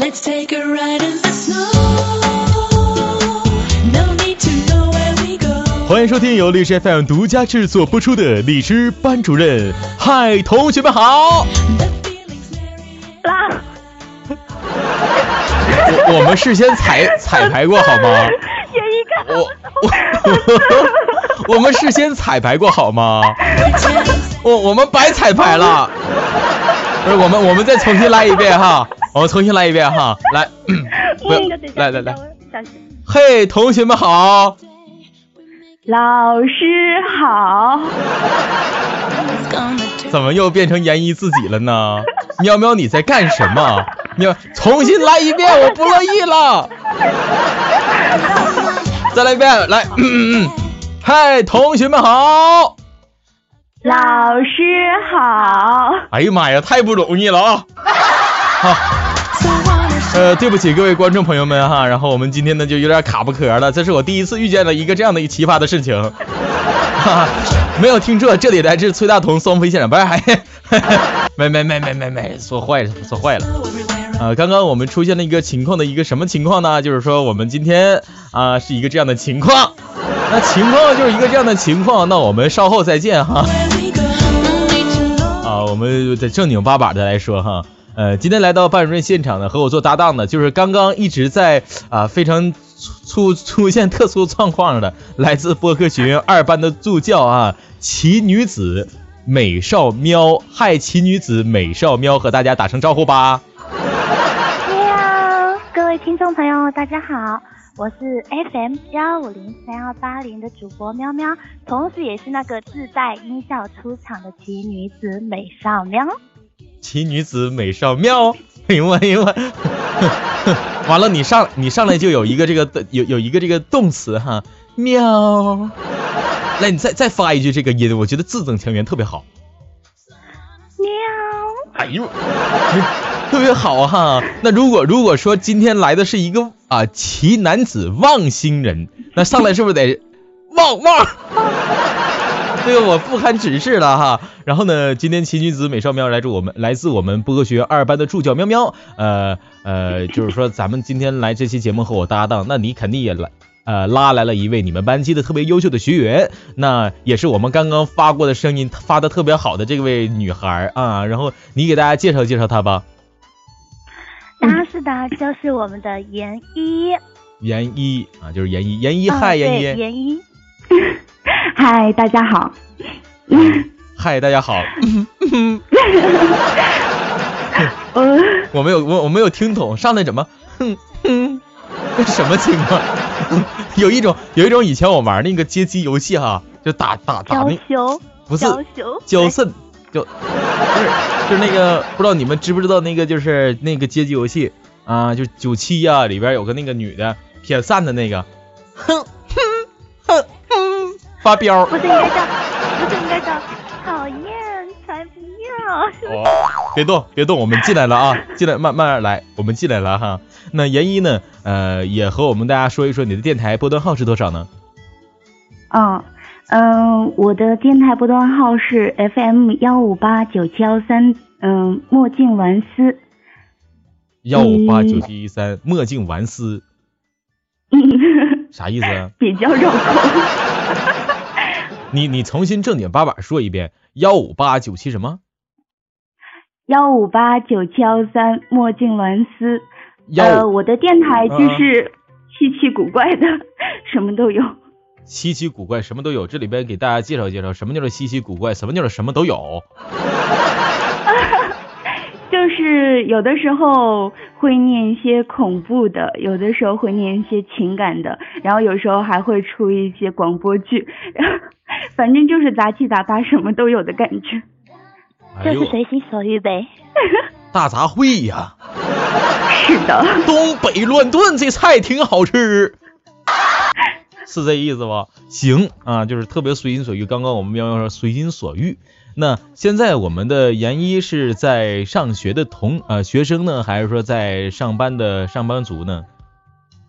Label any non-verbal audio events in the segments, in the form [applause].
Let's take a ride in the snow. No need to know where we go. 欢迎收听由荔枝 FM 独家制作播出的荔枝班主任。嗨，同学们好。啦。我我们事先彩彩排过好吗？我我我们事先彩排过好吗？我我们白彩排了。不是我们我们再重新来一遍哈，[laughs] 我们重新来一遍哈，[laughs] 来，不要，来来来，嘿，同学们好，老师好，怎么又变成研一自己了呢？[laughs] 喵喵你在干什么？喵，重新来一遍，我不乐意了。再来一遍，来，嗯嗯嗯，嗨，同学们好，老师好。哎呀妈呀，太不容易了啊！好，[laughs] 呃，对不起各位观众朋友们哈，然后我们今天呢就有点卡不壳了，这是我第一次遇见了一个这样的一奇葩的事情。哈，[laughs] 没有听错，这里来自崔大同双飞现场，不是还，没没没没没没，说坏了，说坏了。呃，刚刚我们出现了一个情况的一个什么情况呢？就是说我们今天啊是一个这样的情况，那情况就是一个这样的情况，那我们稍后再见哈。啊，我们得正经八百的来说哈，呃，今天来到班主任现场呢，和我做搭档的就是刚刚一直在啊非常出出现特殊状况的，来自播客学院二班的助教啊，奇女子美少喵，嗨，奇女子美少喵，和大家打声招呼吧。各位听众朋友，大家好，我是 FM 幺五零三幺八零的主播喵喵，同时也是那个自带音效出场的奇女子美少喵。奇女子美少妙，哎呦哎呦，[laughs] [laughs] 完了，你上你上来就有一个这个有有一个这个动词哈，喵。来，你再再发一句这个音，我觉得字正腔圆，特别好。喵。哎呦。特别好哈，那如果如果说今天来的是一个啊奇男子望星人，那上来是不是得望望？[laughs] 这个我不堪指示了哈。然后呢，今天奇女子美少喵来自我们来自我们播客学院二班的助教喵喵，呃呃，就是说咱们今天来这期节目和我搭档，那你肯定也来呃拉来了一位你们班级的特别优秀的学员，那也是我们刚刚发过的声音发的特别好的这位女孩啊，然后你给大家介绍介绍她吧。当然是的，就是我们的严一。严一啊，就是严一，严一嗨，严一，严一。[laughs] 嗨，大家好。嗨，大家好。[laughs] 我没有，我我没有听懂，上来怎么？哼哼，这什么情况？[laughs] 有一种，有一种以前我玩那个街机游戏哈，就打打打那，不是交肾。就不是，就是那个不知道你们知不知道那个就是那个街机游戏啊，就九七呀，里边有个那个女的撇扇的那个，哼，发飙。不是应该叫，不是应该叫，讨厌才不要。哦，别动别动，我们进来了啊，进来慢慢慢来，我们进来了哈。那严一呢，呃，也和我们大家说一说你的电台波段号是多少呢？嗯。嗯，我的电台波段号是 FM 幺五八九七幺三，嗯，墨镜玩丝。幺五八九七一三，墨镜玩丝。啥意思啊？[laughs] 比较绕口。你你重新正经八百说一遍，幺五八九七什么？幺五八九七幺三，墨镜玩丝。呃，我的电台就是稀奇古怪的，[laughs] 什么都有。稀奇古怪什么都有，这里边给大家介绍介绍什么叫做稀奇古怪，什么叫做什么都有。[laughs] 就是有的时候会念一些恐怖的，有的时候会念一些情感的，然后有时候还会出一些广播剧，反正就是杂七杂八什么都有的感觉，就是随心所欲呗。[laughs] 大杂烩呀。是的，[laughs] 东北乱炖这菜挺好吃，是这意思吧？行啊，就是特别随心所欲。刚刚我们喵喵说随心所欲，那现在我们的研一是在上学的同呃学生呢，还是说在上班的上班族呢？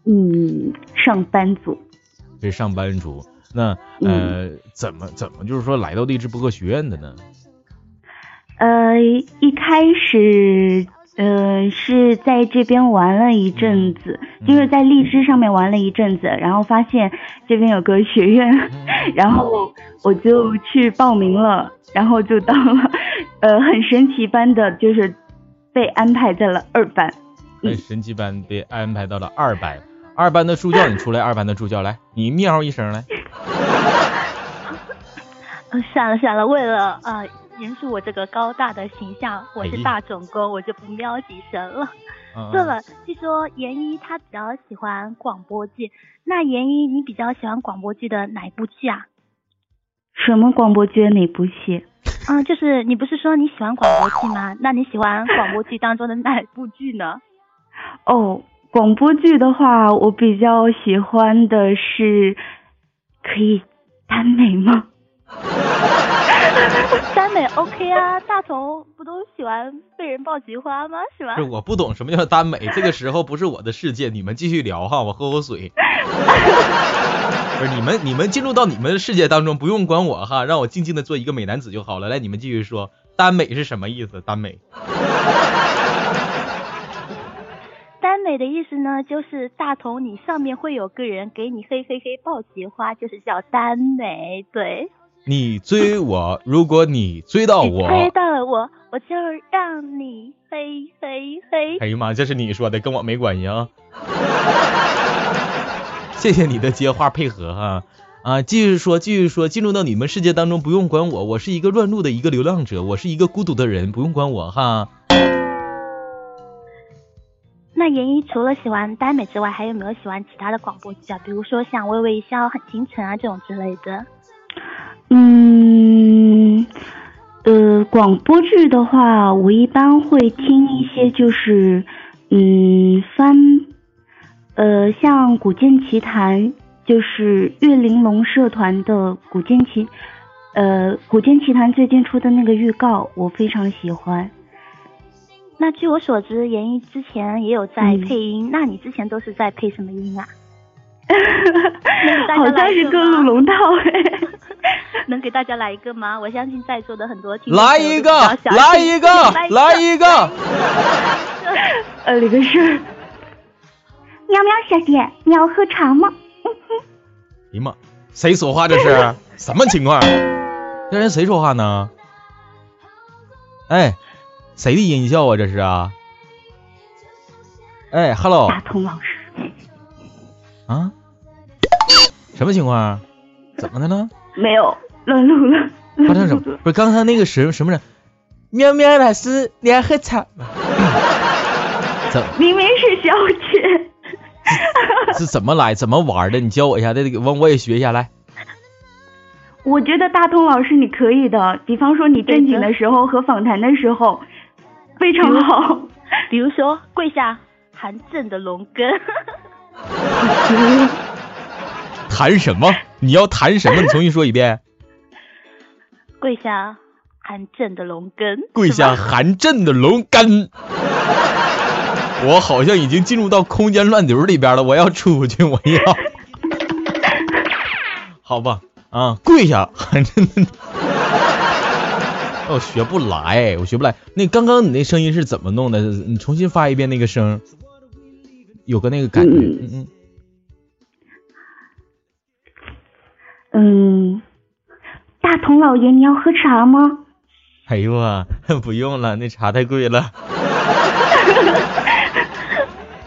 嗯，上班族。是上班族。那呃，怎么怎么就是说来到励志播客学院的呢？呃，一开始。呃，是在这边玩了一阵子，就是在荔枝上面玩了一阵子，然后发现这边有个学院，[laughs] 然后我就去报名了，然后就到了，呃，很神奇般的就是被安排在了二班。很神奇般被安排到了二班，二班的助教你出来，二班的助教来，你喵一声来。[laughs] 算了算了，为了啊。延续我这个高大的形象，我是大总工，我就不喵几声了。[laughs] 对了，据说严一他比较喜欢广播剧，那严一你比较喜欢广播剧的哪一部剧啊？什么广播剧哪部戏？[laughs] 嗯，就是你不是说你喜欢广播剧吗？那你喜欢广播剧当中的哪部剧呢？哦，广播剧的话，我比较喜欢的是，可以耽美吗？[laughs] 耽美 OK 啊，大头不都喜欢被人抱菊花吗？是吧？是我不懂什么叫耽美，这个时候不是我的世界，你们继续聊哈，我喝口水。[laughs] 不是你们，你们进入到你们的世界当中，不用管我哈，让我静静的做一个美男子就好了。来，你们继续说，耽美是什么意思？耽美。耽美的意思呢，就是大同你上面会有个人给你嘿嘿嘿爆菊花，就是叫耽美，对。你追我，如果你追到我，追到了我，我就让你嘿嘿嘿。哎呀妈，这是你说的，跟我没关系啊。[laughs] 谢谢你的接话配合哈啊，继续说，继续说，进入到你们世界当中不用管我，我是一个乱入的一个流浪者，我是一个孤独的人，不用管我哈。那严一除了喜欢耽美之外，还有没有喜欢其他的广播剧啊？比如说像微微一笑很倾城啊这种之类的。嗯，呃，广播剧的话，我一般会听一些，就是嗯翻，呃，像《古剑奇谭》，就是岳玲珑社团的《古剑奇》，呃，《古剑奇谭》最近出的那个预告，我非常喜欢。那据我所知，严一之前也有在配音，那你之前都是在配什么音啊？[laughs] 好像是各路龙套哎。[laughs] 能给大家来一个吗？我相信在座的很多听众来一个，来一个，来一个。呃，那个是喵喵小姐，你要喝茶吗？[laughs] 哎呀妈，谁说话这是？什么情况？这人谁说话呢？哎，谁的音效啊？这是啊？哎，Hello。大同老师。啊？什么情况？怎么的呢？没有。乱录了，发生什么？不是刚才那个什什么人？喵喵老师，你要喝茶吗？怎？[laughs] 明明是小姐。[laughs] 是怎么来？怎么玩的？你教我一下，这个我我也学一下来。我觉得大通老师你可以的，比方说你正经的时候和访谈的时候非常好。比如说跪下韩正的龙根。[laughs] 谈什么？你要谈什么？你重新说一遍。跪下含朕的龙根，跪下含朕的龙根。我好像已经进入到空间乱流里边了，我要出去，我要。好吧，啊，跪下含朕的。[laughs] 我学不来，我学不来。那刚刚你那声音是怎么弄的？你重新发一遍那个声，有个那个感觉。嗯嗯。嗯。大同老爷，你要喝茶吗？哎呦啊，[laughs] 不用了，那茶太贵了。[laughs]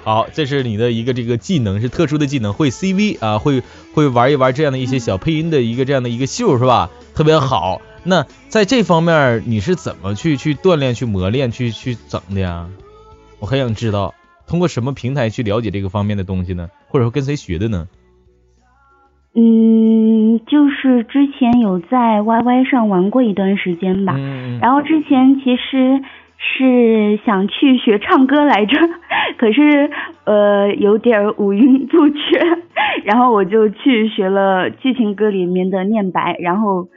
好，这是你的一个这个技能，是特殊的技能，会 CV 啊，会会玩一玩这样的一些小配音的一个这样的一个秀是吧？特别好。那在这方面你是怎么去去锻炼、去磨练、去去整的呀？我很想知道，通过什么平台去了解这个方面的东西呢？或者说跟谁学的呢？嗯，就是之前有在 YY 上玩过一段时间吧，然后之前其实是想去学唱歌来着，可是呃有点五音不全，然后我就去学了剧情歌里面的念白，然后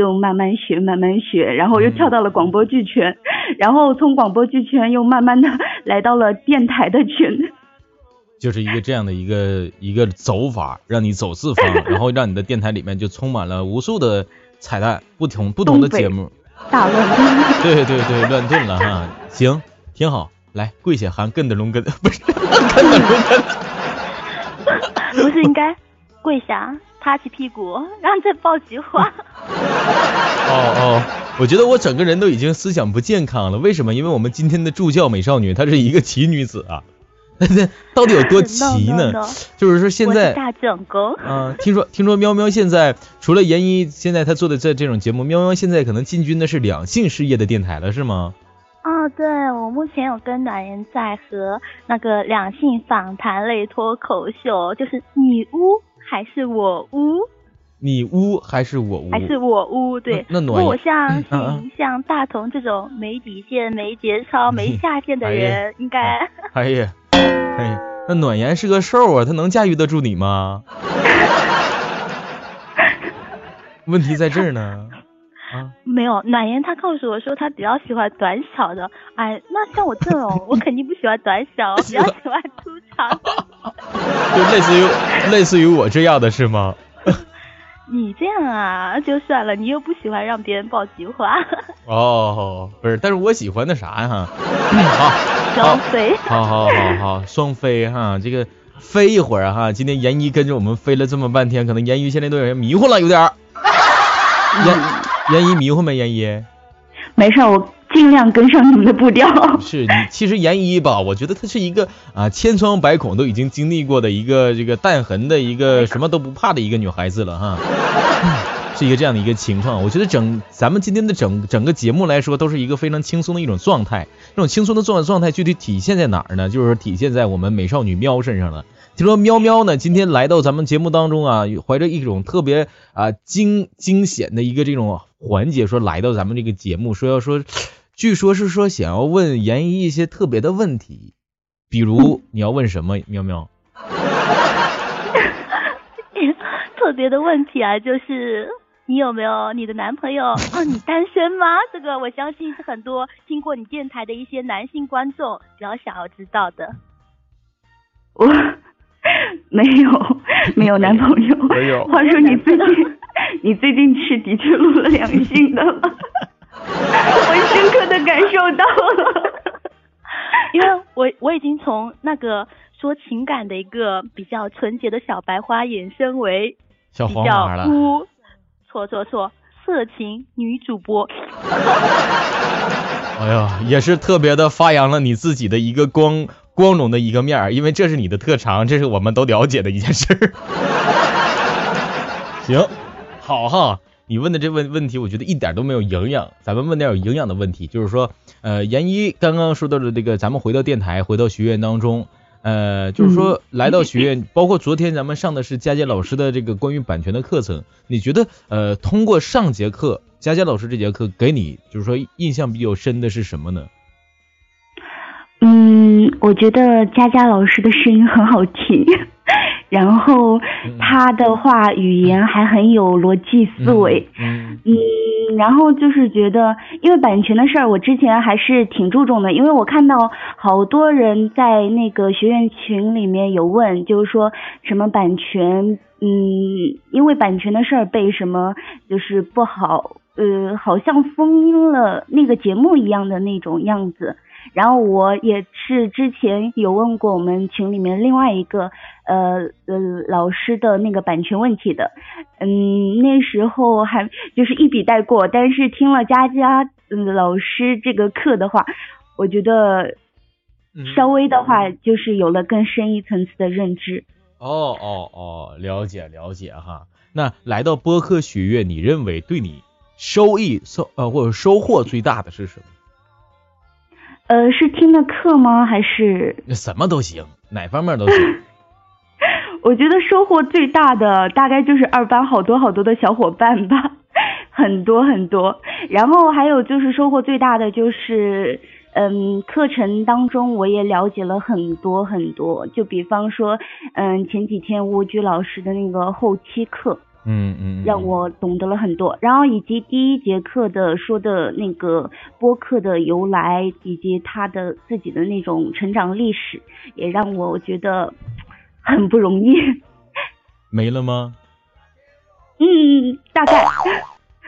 就慢慢学慢慢学，然后又跳到了广播剧圈，[laughs] 然后从广播剧圈又慢慢的来到了电台的圈，[laughs] 就是一个这样的一个一个走法，让你走四方，[laughs] 然后让你的电台里面就充满了无数的彩蛋，不同不同的节目。大乱。炖，对对对，乱炖了哈，行，挺好，来跪下喊跟的龙根，不是跟的龙根，不是应该跪下，趴起屁股，[laughs] 然后再抱菊花。[laughs] 哦哦，我觉得我整个人都已经思想不健康了，为什么？因为我们今天的助教美少女她是一个奇女子啊。[laughs] 那到底有多奇呢？就是说现在大整工。嗯，听说听说喵喵现在除了研一，现在他做的这这种节目，喵喵现在可能进军的是两性事业的电台了，是吗？哦，对，我目前有跟暖人在和那个两性访谈类脱口秀，就是你污还是我污？你污还是我污？还是我污？对。那暖我像像大同这种没底线、没节操、没下限的人，应该。哎呀。哎呀，那暖言是个兽啊，他能驾驭得住你吗？[laughs] 问题在这儿呢。啊，没有，暖言他告诉我说他比较喜欢短小的。哎，那像我这种，[laughs] 我肯定不喜欢短小，我比较喜欢粗长。[laughs] 就类似于类似于我这样的是吗？[laughs] 你这样啊，就算了，你又不喜欢让别人抱菊花。哦，不是，但是我喜欢那啥呀，好，双飞，好好好好，双飞哈，这个飞一会儿哈，今天闫一跟着我们飞了这么半天，可能闫一现在都有点迷糊了，有点。严严一迷糊没？严一？没事，我。尽量跟上你们的步调。[laughs] 是你，其实严一吧，我觉得她是一个啊千疮百孔都已经经历过的一个这个弹痕的一个什么都不怕的一个女孩子了哈，[laughs] 是一个这样的一个情况。我觉得整咱们今天的整整个节目来说，都是一个非常轻松的一种状态。这种轻松的状状态具体体现在哪儿呢？就是说体现在我们美少女喵身上了。听说喵喵呢今天来到咱们节目当中啊，怀着一种特别啊惊惊险的一个这种环节，说来到咱们这个节目，说要说。据说是说想要问严一一些特别的问题，比如你要问什么？喵喵。特别的问题啊，就是你有没有你的男朋友？哦，你单身吗？这个我相信是很多听过你电台的一些男性观众比较想要知道的。我 [laughs] 没有，[laughs] 没有男朋友。没有。[laughs] 话说你最近，你最近是的确录了两性的了？我深刻的感受到了，因为我我已经从那个说情感的一个比较纯洁的小白花，衍生为小黄花了。错错错，色情女主播。哎呀，也是特别的发扬了你自己的一个光光荣的一个面儿，因为这是你的特长，这是我们都了解的一件事儿。[laughs] 行，好哈。你问的这问问题，我觉得一点都没有营养。咱们问点有营养的问题，就是说，呃，严一刚刚说到的这个，咱们回到电台，回到学院当中，呃，就是说 [laughs] 来到学院，包括昨天咱们上的是佳佳老师的这个关于版权的课程，你觉得，呃，通过上节课，佳佳老师这节课给你就是说印象比较深的是什么呢？嗯，我觉得佳佳老师的声音很好听。[laughs] 然后他的话语言还很有逻辑思维，嗯，然后就是觉得，因为版权的事儿，我之前还是挺注重的，因为我看到好多人在那个学院群里面有问，就是说什么版权，嗯，因为版权的事儿被什么就是不好，呃，好像封了那个节目一样的那种样子。然后我也是之前有问过我们群里面另外一个呃呃老师的那个版权问题的，嗯，那时候还就是一笔带过，但是听了佳佳老师这个课的话，我觉得稍微的话就是有了更深一层次的认知。哦哦哦，了解了解哈。那来到播客学院，你认为对你收益收呃或者收获最大的是什么？呃，是听的课吗？还是什么都行，哪方面都行。[laughs] [laughs] 我觉得收获最大的大概就是二班好多好多的小伙伴吧，[laughs] 很多很多。然后还有就是收获最大的就是，呃嗯，课程当中我也了解了很多很多，就比方说，嗯，前几天蜗居老师的那个后期课。嗯嗯，让我懂得了很多，然后以及第一节课的说的那个播客的由来，以及他的自己的那种成长历史，也让我觉得很不容易。没了吗？嗯，大概。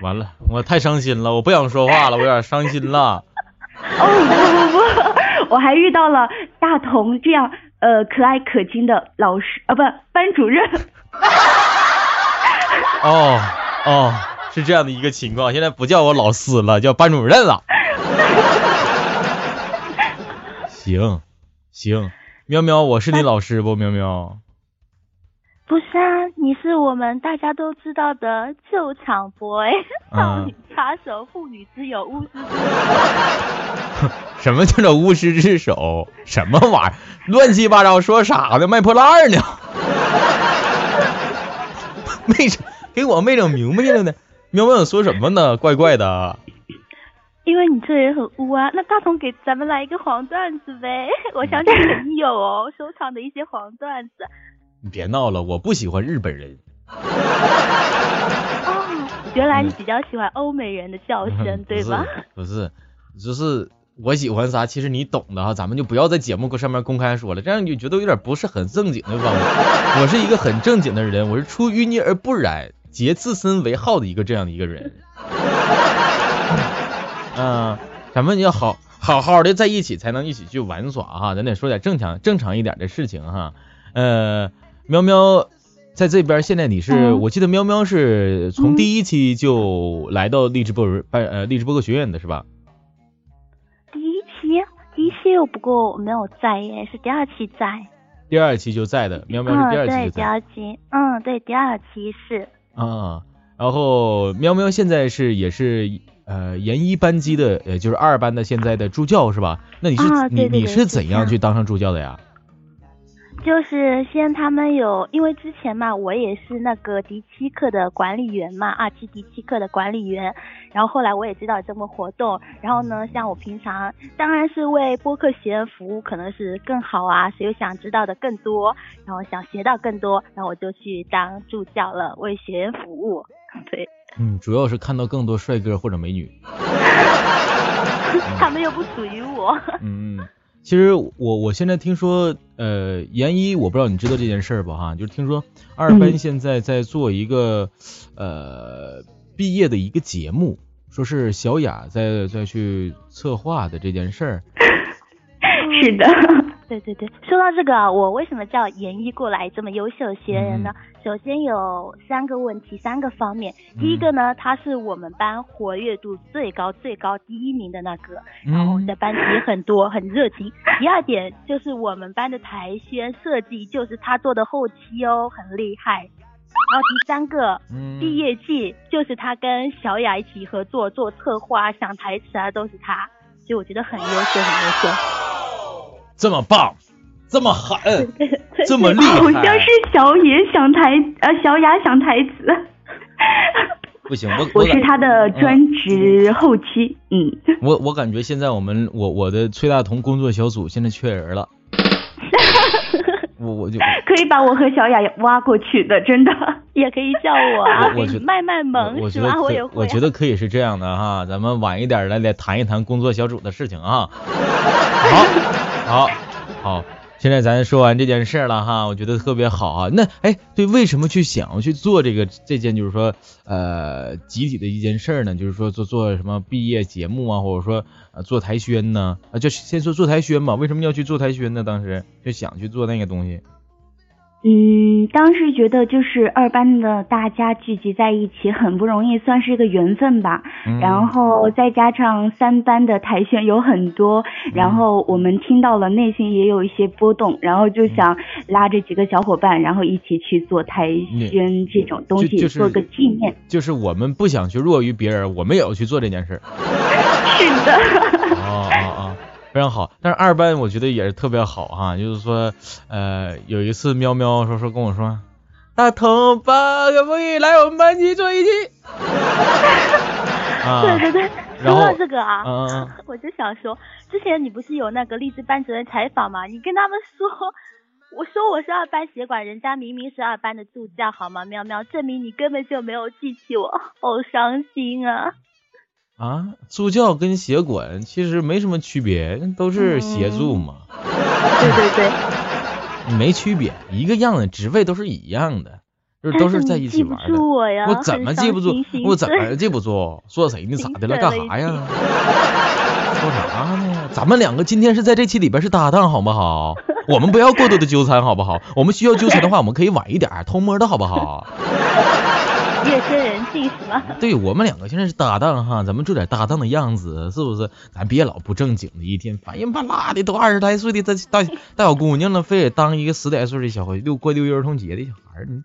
完了，我太伤心了，我不想说话了，我有点伤心了。哦不不不，我还遇到了大同这样呃可爱可亲的老师啊，不班主任。[laughs] 哦哦，是这样的一个情况，现在不叫我老师了，叫班主任了。[laughs] 行行，喵喵，我是你老师不？喵喵。不是啊，你是我们大家都知道的救场 boy，少女插手，妇女之友，巫师之手。[laughs] 什么叫做巫师之手？什么玩意儿？乱七八糟说啥呢？卖破烂呢？没整，给我没整明白了呢。喵喵说什么呢？怪怪的。因为你这人很污啊。那大同给咱们来一个黄段子呗。[laughs] 我相信肯定有哦，收藏的一些黄段子。你别闹了，我不喜欢日本人。哦，原来你比较喜欢欧美人的叫声，对吧？不是，就是。我喜欢啥，其实你懂的哈，咱们就不要在节目上面公开说了，这样你就觉得有点不是很正经，对吧？我是一个很正经的人，我是出淤泥而不染，结自身为号的一个这样的一个人。[laughs] 嗯，咱们要好好好的在一起，才能一起去玩耍哈。咱得说点正常正常一点的事情哈。呃，喵喵在这边，现在你是，我记得喵喵是从第一期就来到励志播呃励志播客学院的是吧？第一期有，不过我没有在耶，是第二期在。第二期就在的，喵喵是第二期在。对，第二期，嗯，对，第二期是。啊，然后喵喵现在是也是呃研一班级的，呃就是二班的现在的助教是吧？那你是你你是怎样去当上助教的呀？就是先他们有，因为之前嘛，我也是那个第七课的管理员嘛，二期第七课的管理员。然后后来我也知道这么活动，然后呢，像我平常当然是为播客学员服务，可能是更好啊，谁又想知道的更多，然后想学到更多，然后我就去当助教了，为学员服务。对，嗯，主要是看到更多帅哥或者美女。[laughs] 他们又不属于我。[laughs] 嗯。其实我我现在听说，呃，研一我不知道你知道这件事儿不哈？就是听说二班现在在做一个呃毕业的一个节目，说是小雅在在去策划的这件事儿。[laughs] 是的。对对对，说到这个，我为什么叫研一过来这么优秀的学员呢？首先有三个问题，三个方面。第一个呢，他是我们班活跃度最高、最高第一名的那个，然后在班级很多，很热情。第二点就是我们班的台宣设计就是他做的后期哦，很厉害。然后第三个，毕业季就是他跟小雅一起合作做策划、想台词啊，都是他，所以我觉得很优秀，很优秀。这么棒，这么狠，[laughs] 这么厉害，好像是小野想台呃小雅想台词，[laughs] 不行，我 [laughs] 我是他的专职后期，嗯，我我感觉现在我们我我的崔大同工作小组现在缺人了，我我就可以把我和小雅挖过去的，真的。也可以叫我啊，我卖卖萌是吧？我也我觉得可以是这样的哈，咱们晚一点来来谈一谈工作小组的事情啊，好。好，好，现在咱说完这件事了哈，我觉得特别好啊。那哎，对，为什么去想要去做这个这件就是说呃集体的一件事呢？就是说做做什么毕业节目啊，或者说呃做台宣呢？啊，就先说做台宣吧。为什么要去做台宣呢？当时就想去做那个东西。嗯，当时觉得就是二班的大家聚集在一起很不容易，算是一个缘分吧。然后再加上三班的台宣有很多，然后我们听到了，内心也有一些波动，然后就想拉着几个小伙伴，然后一起去做台宣这种东西，做个纪念。就是我们不想去弱于别人，我们也要去做这件事。[laughs] 是的。哦哦哦。非常好，但是二班我觉得也是特别好哈，就是说，呃，有一次喵喵说说跟我说，大头爸可不可以来我们班级坐一期？[laughs] 啊，对对对，说到这个啊，嗯我就想说，之前你不是有那个励志班主任采访吗？你跟他们说，我说我是二班协管，人家明明是二班的助教，好吗？喵喵，证明你根本就没有记起我，好伤心啊！啊，助教跟协管其实没什么区别，都是协助嘛，对对对，[laughs] 没区别，一个样的，职位都是一样的，就是都是在一起玩的。住我呀，我怎么 [laughs] 记不住？我怎么记不住？说谁呢？咋的了干啥呀？说啥呢？咱们两个今天是在这期里边是搭档，好不好？我们不要过多的纠缠，好不好？我们需要纠缠的话，我们可以晚一点偷摸的好不好？[laughs] 夜深人静是吗？对我们两个现在是搭档哈，咱们做点搭档的样子，是不是？咱别老不正经的，一天烦人巴拉的，都二十来岁的大大大小姑娘了，非得当一个十来岁的小孩六过六一儿童节的小孩儿，你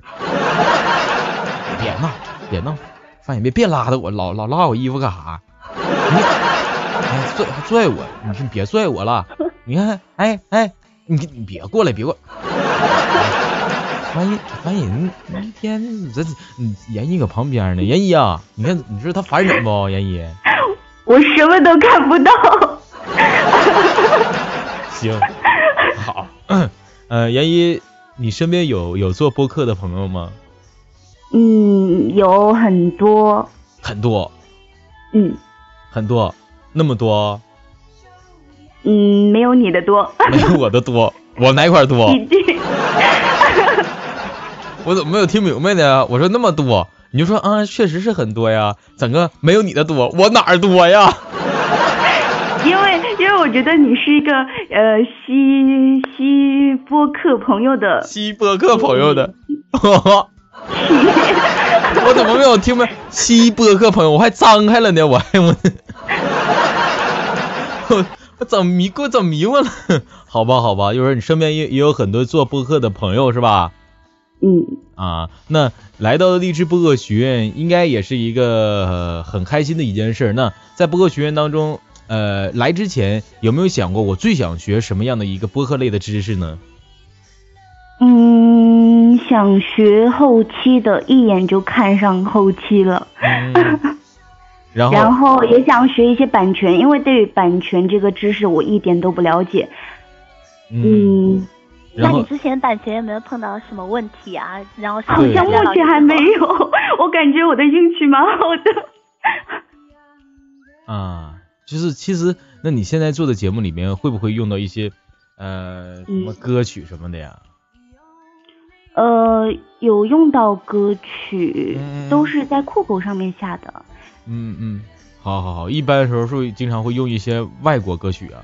别闹别闹，范爷别别拉着我，老老拉我衣服干啥？你哎拽还拽我，你说别拽我了，你看哎哎，你你别过来别过来。翻译翻译，你一天你这你严一搁旁边呢，严一啊，你看你说他烦人不？[laughs] 严一，我什么都看不到。[laughs] 行，好，[coughs] 呃，严一，你身边有有做播客的朋友吗？嗯，有很多，很多嗯很多，那么多，嗯，没有你的多。没有我的多，我哪块多？[laughs] 我怎么没有听明白呢？我说那么多，你就说啊，确实是很多呀，整个没有你的多，我哪儿多呀？[laughs] 因为因为我觉得你是一个呃西西播客朋友的，西播客朋友的，[laughs] 我怎么没有听明白？吸播客朋友，我还张开了呢，我还 [laughs] 我我我怎么迷过怎么迷糊了？好吧好吧，就是你身边也也有很多做播客的朋友是吧？嗯，啊，那来到励志播客学院，应该也是一个、呃很开心的一件事。那在播客学院当中，呃，来之前有没有想过我最想学什么样的一个播客类的知识呢？嗯，想学后期的，一眼就看上后期了。嗯，然后然后也想学一些版权，因为对于版权这个知识我一点都不了解。嗯，那你之前版权有没有碰到什么问题啊？然后好像目前还没有，我感觉我的运气蛮好的。[laughs] 啊，就是其实，那你现在做的节目里面会不会用到一些呃什么嗯歌曲什么的呀？呃，有用到歌曲，嗯都是在酷狗上面下的。嗯嗯，好好好，一般的时候是会经常会用一些外国歌曲啊。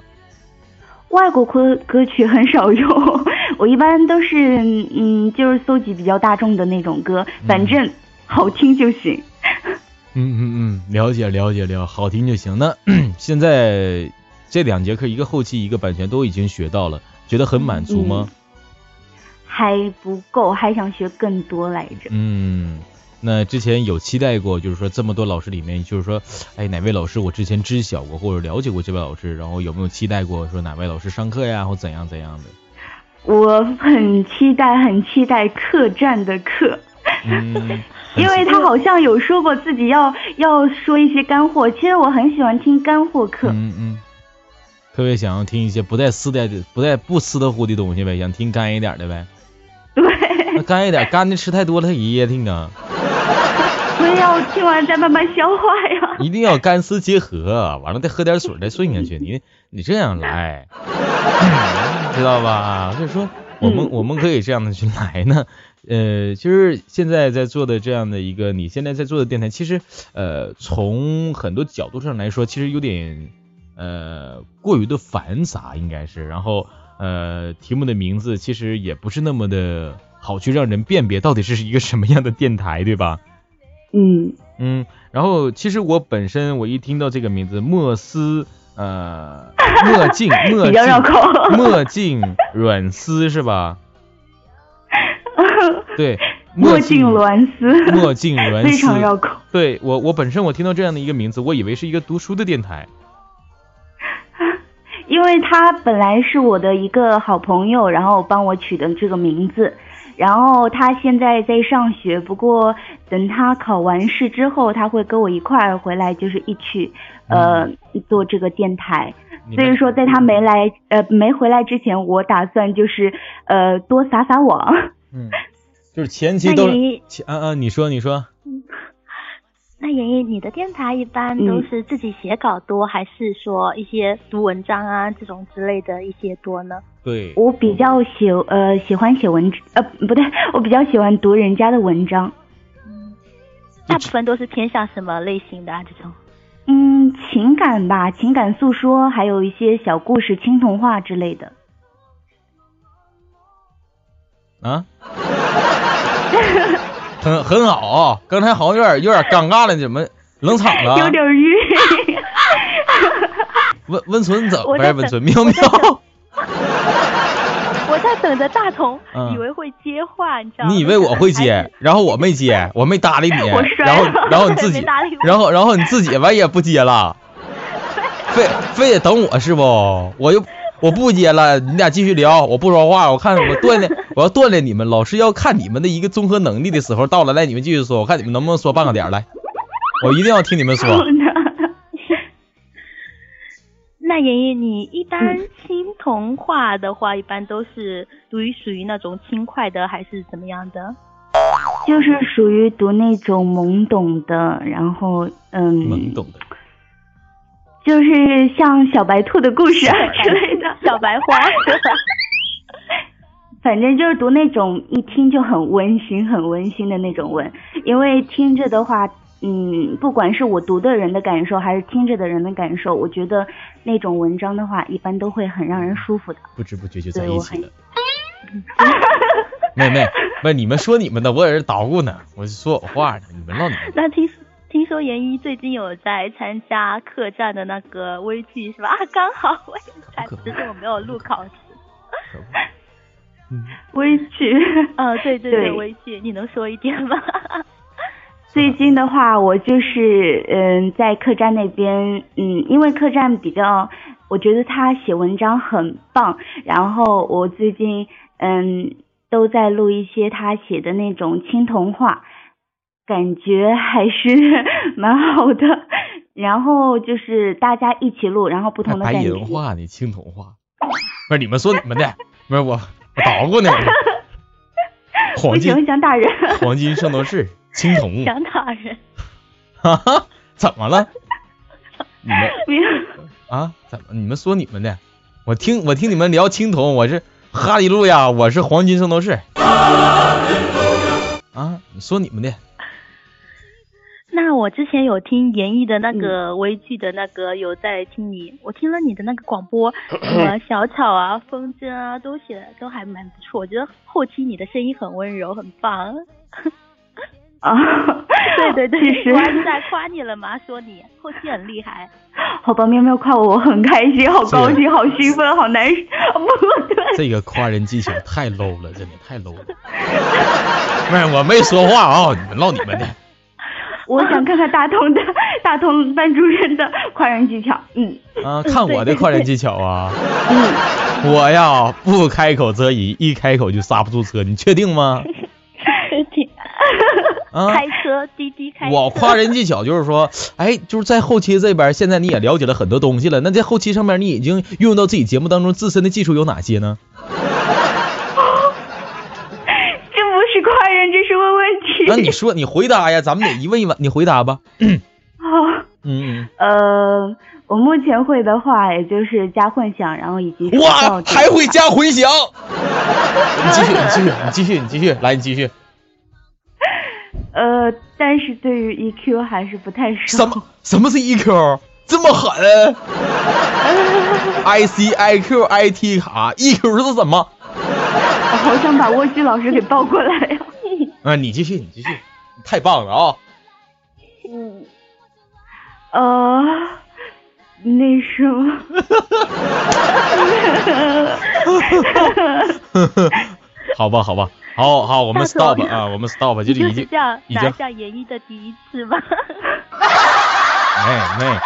外国歌歌曲很少用，我一般都是嗯，就是搜集比较大众的那种歌，反正好听就行。[laughs] 嗯嗯嗯，了解了解了，好听就行。那 [coughs] 现在这两节课，一个后期，一个版权都已经学到了，觉得很满足吗？还不够，还想学更多来着。嗯，那之前有期待过，就是说这么多老师里面，就是说，哎，哪位老师我之前知晓过或者了解过这位老师，然后有没有期待过说哪位老师上课呀，或怎样怎样的？我很期待，很期待客栈的课，嗯，[laughs] 因为他好像有说过自己要要说一些干货。其实我很喜欢听干货课。嗯嗯，特别想要听一些不带丝的、不带不湿的乎的东西呗，想听干一点的呗。对，那干一点，干的吃太多了它噎挺啊，所以要听完再慢慢消化呀。一定要干湿结合，完了再喝点水再顺下去。你你这样来，[laughs] 知道吧？就是说我们嗯我们可以这样的去来呢。[laughs] 呃，其实现在在做的这样的一个，你现在在做的电台，其实呃从很多角度上来说，其实有点呃过于的繁杂，应该是。然后呃题目的名字其实也不是那么的好去让人辨别到底是一个什么样的电台，对吧？嗯，嗯，然后其实我本身我一听到这个名字莫斯呃墨镜 [laughs] 墨镜墨镜软丝是吧？[laughs] 对，墨镜软丝，墨镜软非丝，常绕口。对我我本身我听到这样的一个名字，我以为是一个读书的电台。因 [laughs] 因为他本来是我的一个好朋友，然后帮我取的这个名字。然后他现在在上学，不过等他考完试之后，他会跟我一块儿回来，就是一起呃做这个电台。所以说，在他没来呃没回来之前，我打算就是呃多撒撒网。嗯，就是前期都 [laughs] 前嗯嗯，你说你说。[laughs] [laughs] 那妍妍，你的电台一般都是自己写稿多，还是说一些读文章啊这种之类的一些多呢？对，我比较喜呃喜欢写文呃不对，我比较喜欢读人家的文章。嗯，大部分都是偏向什么类型的啊？这种？嗯，情感吧，情感诉说，还有一些小故事、青童话之类的。啊？[laughs] 很很好啊，刚才好像有点有点尴尬了，怎么冷场了？有点晕。[laughs] 温温存怎么？温存喵喵。我在等 [laughs] 着大同，以为会接话，你知道吗？你以为我会接，然后我没接，[laughs] 我没搭理你，然后然后你自己，然后然后你自己完也不接了，非非得等我是不？我又。我不接了，你俩继续聊，我不说话。我看我锻炼，我要锻炼你们。老师要看你们的一个综合能力的时候到了，来你们继续说，我看你们能不能说半个点来。我一定要听你们说。[laughs] 那妍妍，你一般轻童话的话，一般都是属于属于那种轻快的，还是怎么样的？就是属于读那种懵懂的，然后嗯。懵懂的。就是像小白兔的故事啊之类的，[laughs] 小白花，[laughs] 反正就是读那种一听就很温馨、很温馨的那种文，因为听着的话，嗯，不管是我读的人的感受，还是听着的人的感受，我觉得那种文章的话，一般都会很让人舒服的。不知不觉就在一起了。[laughs] 妹妹，不，你们说你们的，我在这捣鼓呢，我说我话呢，你们唠你们。[laughs] 那听。听说严一最近有在参加客栈的那个微剧是吧？啊，刚好我也在，只是我没有录考试。微剧，呃，[laughs] 对对对，微剧，你能说一点吗？[laughs] 最近的话，我就是嗯，在客栈那边，嗯，因为客栈比较，我觉得他写文章很棒，然后我最近嗯都在录一些他写的那种青铜画。感觉还是蛮好的，[laughs] 然后就是大家一起录，然后不同的感觉。白银画呢，青铜画，不是你们说你们的，不是我我捣鼓呢。[laughs] 黄金想打人。[laughs] 黄金圣斗士，[laughs] 青铜。想打人。哈哈，怎么了？你们啊？怎么？你们说你们的？我听我听你们聊青铜，我是哈利路亚，我是黄金圣斗士。啊，你说你们的。那我之前有听演绎的那个微剧的那个，有在听你，我听了你的那个广播，[clears throat] 什么小草啊、风筝啊，都写的都还蛮不错。我觉得后期你的声音很温柔，很棒。啊，[laughs] 对对对，我是在夸你了吗？说你后期很厉害。好吧，喵喵夸我，我很开心，好高兴，好兴奋，好难受。不对，这个夸人技巧太 low 了，真的太 low 了。[laughs] 不是，我没说话啊，你们唠你们的。我想看看大同的大同班主任的夸人技巧，嗯，啊，看我的夸人技巧啊，嗯，我呀不开口则已，一开口就刹不住车，你确定吗？确定。啊，开车滴滴开。我夸人技巧就是说，[laughs] 哎，就是在后期这边，现在你也了解了很多东西了，那在后期上面你已经运用到自己节目当中自身的技术有哪些呢？那你说，你回答呀，咱们得一问一问，你回答吧。啊，嗯呃，我目前会的话，也就是加混响，然后以及哇，还会加混响。[laughs] 你继续，你继续，你继续，你继续，来，你继续。[laughs] 呃，但是对于 EQ 还是不太熟。什么？什么是 EQ？这么狠？IC、IQ、IT 卡，EQ 是什么？我好想把蜗居老师给抱过来呀。啊，你继续，你继续，太棒了啊！嗯，呃，那什么，[laughs] 好吧，好吧，好好，我们 stop 啊，我们 stop，就是已经已经拿下演绎的第一次吧。[laughs] 哎妹，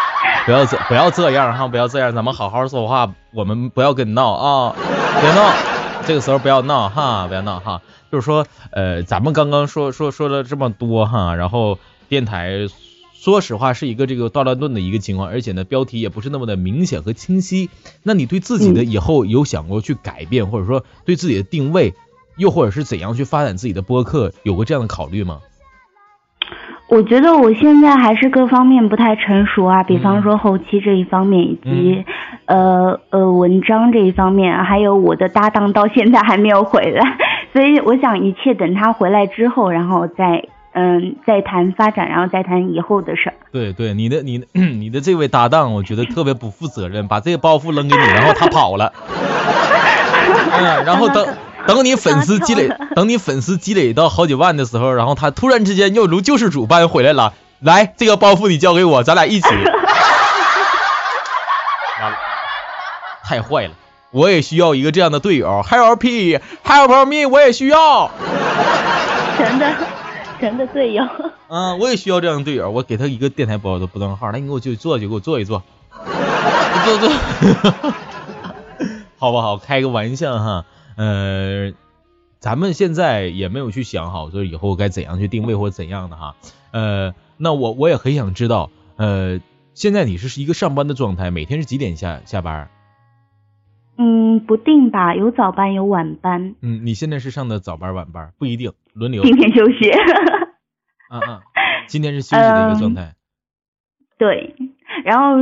不要这不要这样哈，不要这样，咱们好好说话，我们不要跟闹啊，别闹，这个时候不要闹哈，不要闹哈。就是说，呃，咱们刚刚说说说了这么多哈，然后电台说实话是一个这个大乱炖的一个情况，而且呢，标题也不是那么的明显和清晰。那你对自己的以后有想过去改变，或者说对自己的定位，又或者是怎样去发展自己的播客，有过这样的考虑吗？我觉得我现在还是各方面不太成熟啊，比方说后期这一方面，以及呃呃文章这一方面，还有我的搭档到现在还没有回来，[laughs] 所以我想一切等他回来之后，然后再嗯再谈发展，然后再谈以后的事儿。对对，你的你 [coughs] 你的这位搭档，我觉得特别不负责任，把这个包袱扔给你，然后他跑了，[laughs] 嗯，然后等。等你粉丝积累，[laughs] 等你粉丝积累到好几万的时候，然后他突然之间又如救世主般回来了。来，这个包袱你交给我，咱俩一起。完了，太坏了！我也需要一个这样的队友，Help me，Help me，我也需要。真的，神的队友。[laughs] 嗯，我也需要这样的队友。我给他一个电台包的不登号，来，你给我就做就给我做一做，[laughs] 做做，好不好？开个玩笑哈。呃，咱们现在也没有去想好，说以后该怎样去定位或者怎样的哈。呃，那我我也很想知道，呃，现在你是一个上班的状态，每天是几点下下班？嗯，不定吧，有早班有晚班。嗯，你现在是上的早班晚班，不一定轮流。今天休息。[laughs] 啊啊，今天是休息的一个状态。对，然后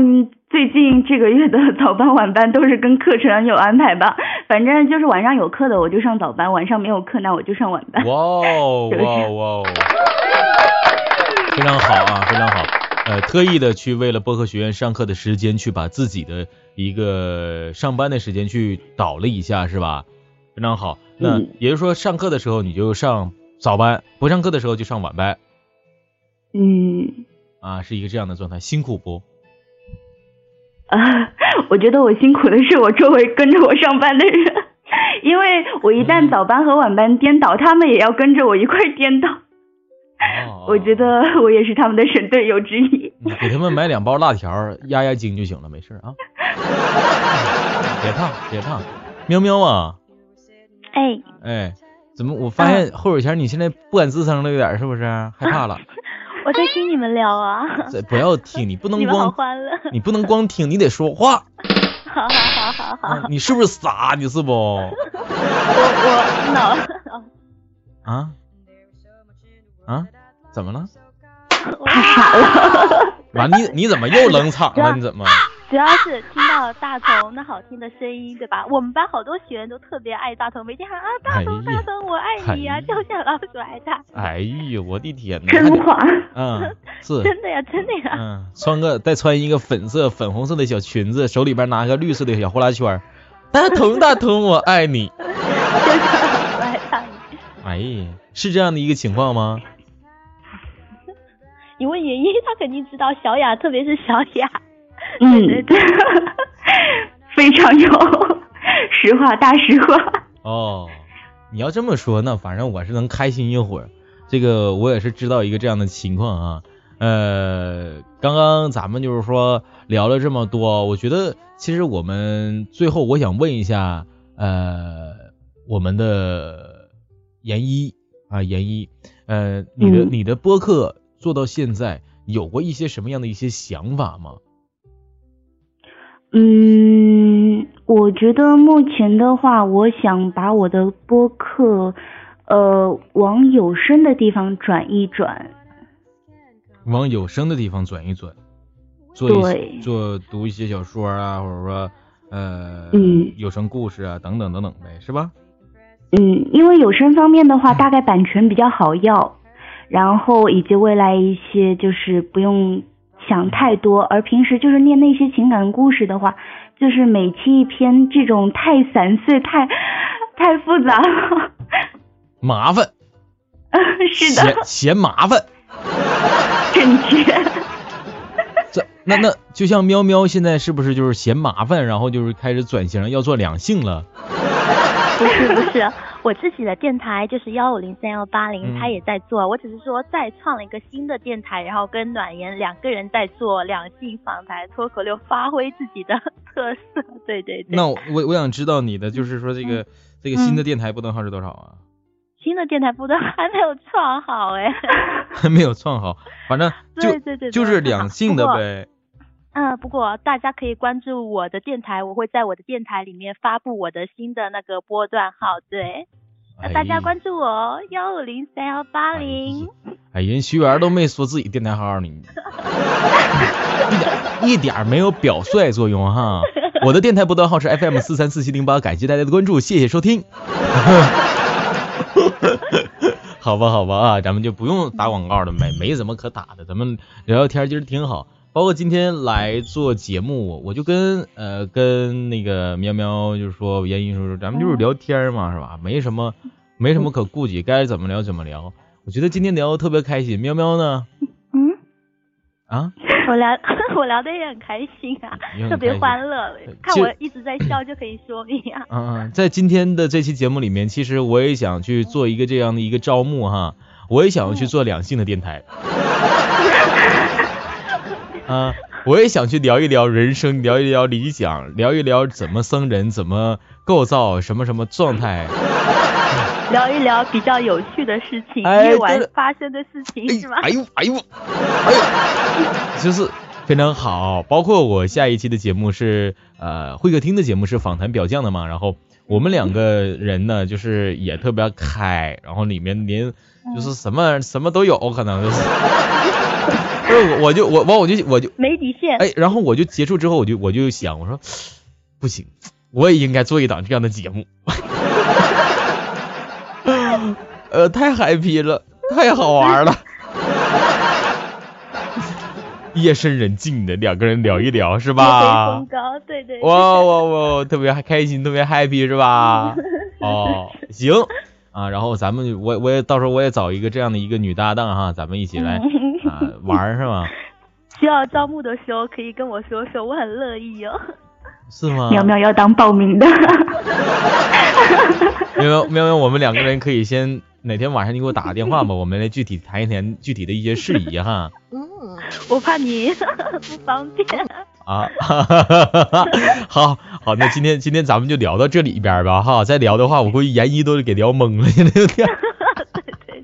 最近这个月的早班晚班都是跟课程有安排吧。反正就是晚上有课的我就上早班，晚上没有课那我就上晚班。哇哦哇哦，非常好啊，非常好。呃，特意的去为了播客学院上课的时间去把自己的一个上班的时间去倒了一下，是吧？非常好。那也就是说上课的时候你就上早班，不上课的时候就上晚班。嗯。啊，是一个这样的状态，辛苦不？啊，[laughs] 我觉得我辛苦的是我周围跟着我上班的人，[laughs] 因为我一旦早班和晚班颠倒，他们也要跟着我一块颠倒。哦，我觉得我也是他们的神队友之一。给他们买两包辣条压压惊就行了，没事啊。[laughs] 别怕，别怕，喵喵啊。哎。哎，怎么我发现后手钱你现在不敢吱声了，有点是不是害怕了？我在听你们聊啊！[laughs] 不要听，你不能光，你不能光听，你得说话。[laughs] 好好好好好。你是不是傻？你是不？我我脑。啊？啊？怎么了？太傻了。完，你你怎么又冷场了？你怎么？主要是听到大同那好听的声音，对吧？我们班好多学员都特别爱大同，每天喊啊大同大同我爱你啊，就像老鼠爱他。哎呦，我的天呐！真话。嗯，是。真的呀，真的呀。嗯，穿个再穿一个粉色粉红色的小裙子，手里边拿个绿色的小呼啦圈。[laughs] 大同大同我爱你。就像老鼠爱他。哎呀，是这样的一个情况吗？[laughs] 你问原因，他肯定知道小雅，特别是小雅。嗯，对，[laughs] 非常有 [laughs] 实话，大实话。哦，你要这么说，那反正我是能开心一会儿。这个我也是知道一个这样的情况啊。呃，刚刚咱们就是说聊了这么多，我觉得其实我们最后我想问一下，呃，我们的研一啊，研一，呃，你的你的播客做到现在有过一些什么样的一些想法吗？嗯，我觉得目前的话，我想把我的播客，呃，往有声的地方转一转。往有声的地方转一转，做一做读一些小说啊，或者说呃，嗯，有声故事啊，等等等等呗，是吧？嗯，因为有声方面的话，大概版权比较好要，然后以及未来一些就是不用。想太多，而平时就是念那些情感故事的话，就是每期一篇，这种太散碎，太太复杂了，[laughs] [laughs] 麻烦。是的。嫌嫌麻烦。正确。这那那就像喵喵现在是不是就是嫌麻烦，然后就是开始转型要做两性了？[laughs] 不是不是，我自己的电台就是幺五零三幺八零，他也在做，我只是说再创了一个新的电台，然后跟暖言两个人在做两性访谈脱口秀，发挥自己的特色。对对对。那我我想知道你的，就是说这个这个新的电台波段号是多少啊？新的电台波段还没有创好哎。[laughs] 还没有创好，反正对对对，就是两性的呗。嗯，不过大家可以关注我的电台，我会在我的电台里面发布我的新的那个波段号，对，那大家关注我哦，幺五零三幺八零。哎，人徐媛都没说自己电台号呢，[laughs] 一点一点没有表率作用哈。我的电台波段号是 FM 四三四七零八，感谢大家的关注，谢谢收听。[laughs] 好吧，好吧啊，咱们就不用打广告了，没没什么可打的，咱们聊聊天，其实挺好。包括今天来做节目，我就跟呃跟那个喵喵就是说，原因说咱们就是聊天嘛，是吧？没什么没什么可顾忌，该怎么聊怎么聊。我觉得今天聊的特别开心，喵喵呢？嗯？啊？我聊 [laughs] 我聊的也很开心啊，特别欢乐。看我一直在笑就可以说明啊。嗯嗯，在今天的这期节目里面，其实我也想去做一个这样的一个招募哈，我也想要去做两性的电台。[laughs] 啊，我也想去聊一聊人生，聊一聊理想，聊一聊怎么生人，怎么构造，什么什么状态，[laughs] 聊一聊比较有趣的事情，夜晚发生的事情是吗？哎呦哎呦哎呦，[laughs] 就是非常好。包括我下一期的节目是呃会客厅的节目是访谈表匠的嘛，然后我们两个人呢就是也特别开，然后里面连就是什么什么都有可能就是。我，我就我完我就我就没底线。哎，然后我就结束之后，我就我就想，我说 [sniffs] 不行，我也应该做一档这样的节目。[laughs] 呃，太 happy 了，太好玩了。夜深人静的，两个人聊一聊，是吧？风高，对对。哇哇哇，特别开心，特别 happy，是吧？[laughs] 哦，行啊，然后咱们我我也到时候我也找一个这样的一个女搭档哈，咱们一起来。啊，玩是吗？[laughs] 需要招募的时候可以跟我说说，我很乐意哦。是吗？喵喵要当报名的。[laughs] 喵喵喵喵，我们两个人可以先哪天晚上你给我打个电话吧，[laughs] 我们来具体谈一谈具体的一些事宜哈。嗯，我怕你不方便。啊，好好，那今天今天咱们就聊到这里边吧哈，再聊的话我估计研一都给聊懵了，现在有点。对对对。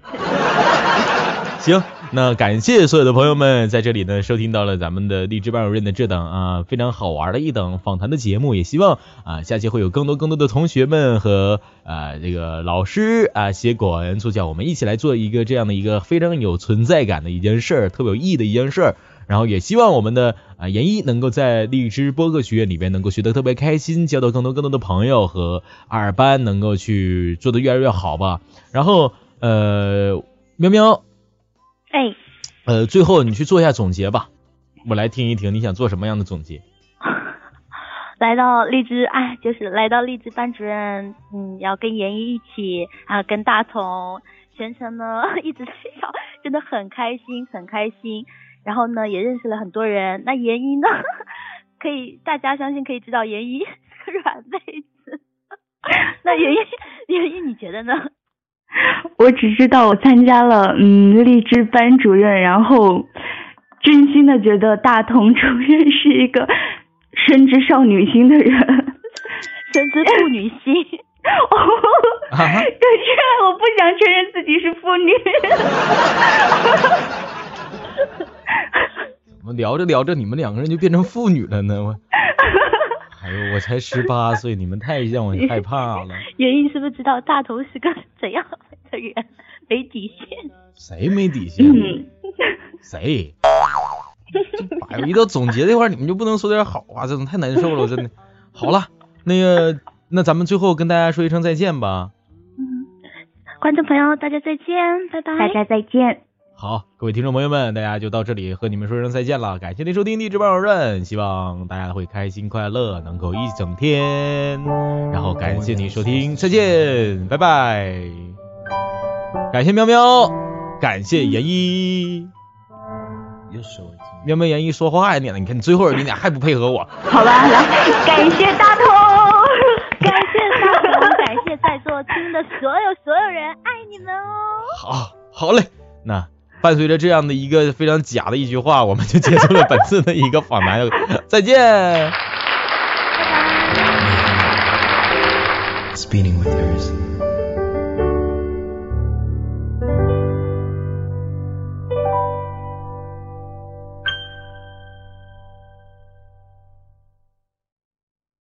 行。[laughs] 那感谢所有的朋友们在这里呢收听到了咱们的励志班主任的这档啊非常好玩的一档访谈的节目，也希望啊下期会有更多更多的同学们和啊这个老师啊协管助教，我们一起来做一个这样的一个非常有存在感的一件事儿，特别有意义的一件事儿。然后也希望我们的啊研一能够在荔枝播客学院里边能够学得特别开心，交到更多更多的朋友和二班能够去做得越来越好吧。然后呃喵喵。哎，呃，最后你去做一下总结吧，我来听一听你想做什么样的总结。[laughs] 来到荔枝，哎，就是来到荔枝班主任，嗯，要跟严一一起啊，跟大同全程呢一直在笑，真的很开心，很开心。然后呢，也认识了很多人。那严一呢，[laughs] 可以大家相信可以知道严一是个软妹子。那严一，[laughs] 严一，你觉得呢？[laughs] 我只知道我参加了嗯励志班主任，然后真心的觉得大同主任是一个深知少女心的人，深知妇女心。[laughs] 可是我不想承认自己是妇女。怎么聊着聊着你们两个人就变成妇女了呢？我，[laughs] 哎呦，我才十八岁，你们太让我害怕了。原因是不是知道大同是个怎样？人没底线，谁没底线？谁？哎呦，一到总结这块，你们就不能说点好话，这种太难受了，真的。好了，那个，那咱们最后跟大家说一声再见吧。嗯，观众朋友，大家再见，拜拜。大家再见。好，各位听众朋友们，大家就到这里和你们说声再见了。感谢您收听励志班主任，希望大家会开心快乐，能够一整天。然后感谢您收听，再见，拜拜。感谢喵喵，感谢严一。喵喵严一说话呀，你你看你最后你俩还不配合我？好吧，来，感谢大头，感谢大头，感谢在座听的所有所有人，爱你们哦。好，好嘞。那伴随着这样的一个非常假的一句话，我们就结束了本次的一个访谈。再见。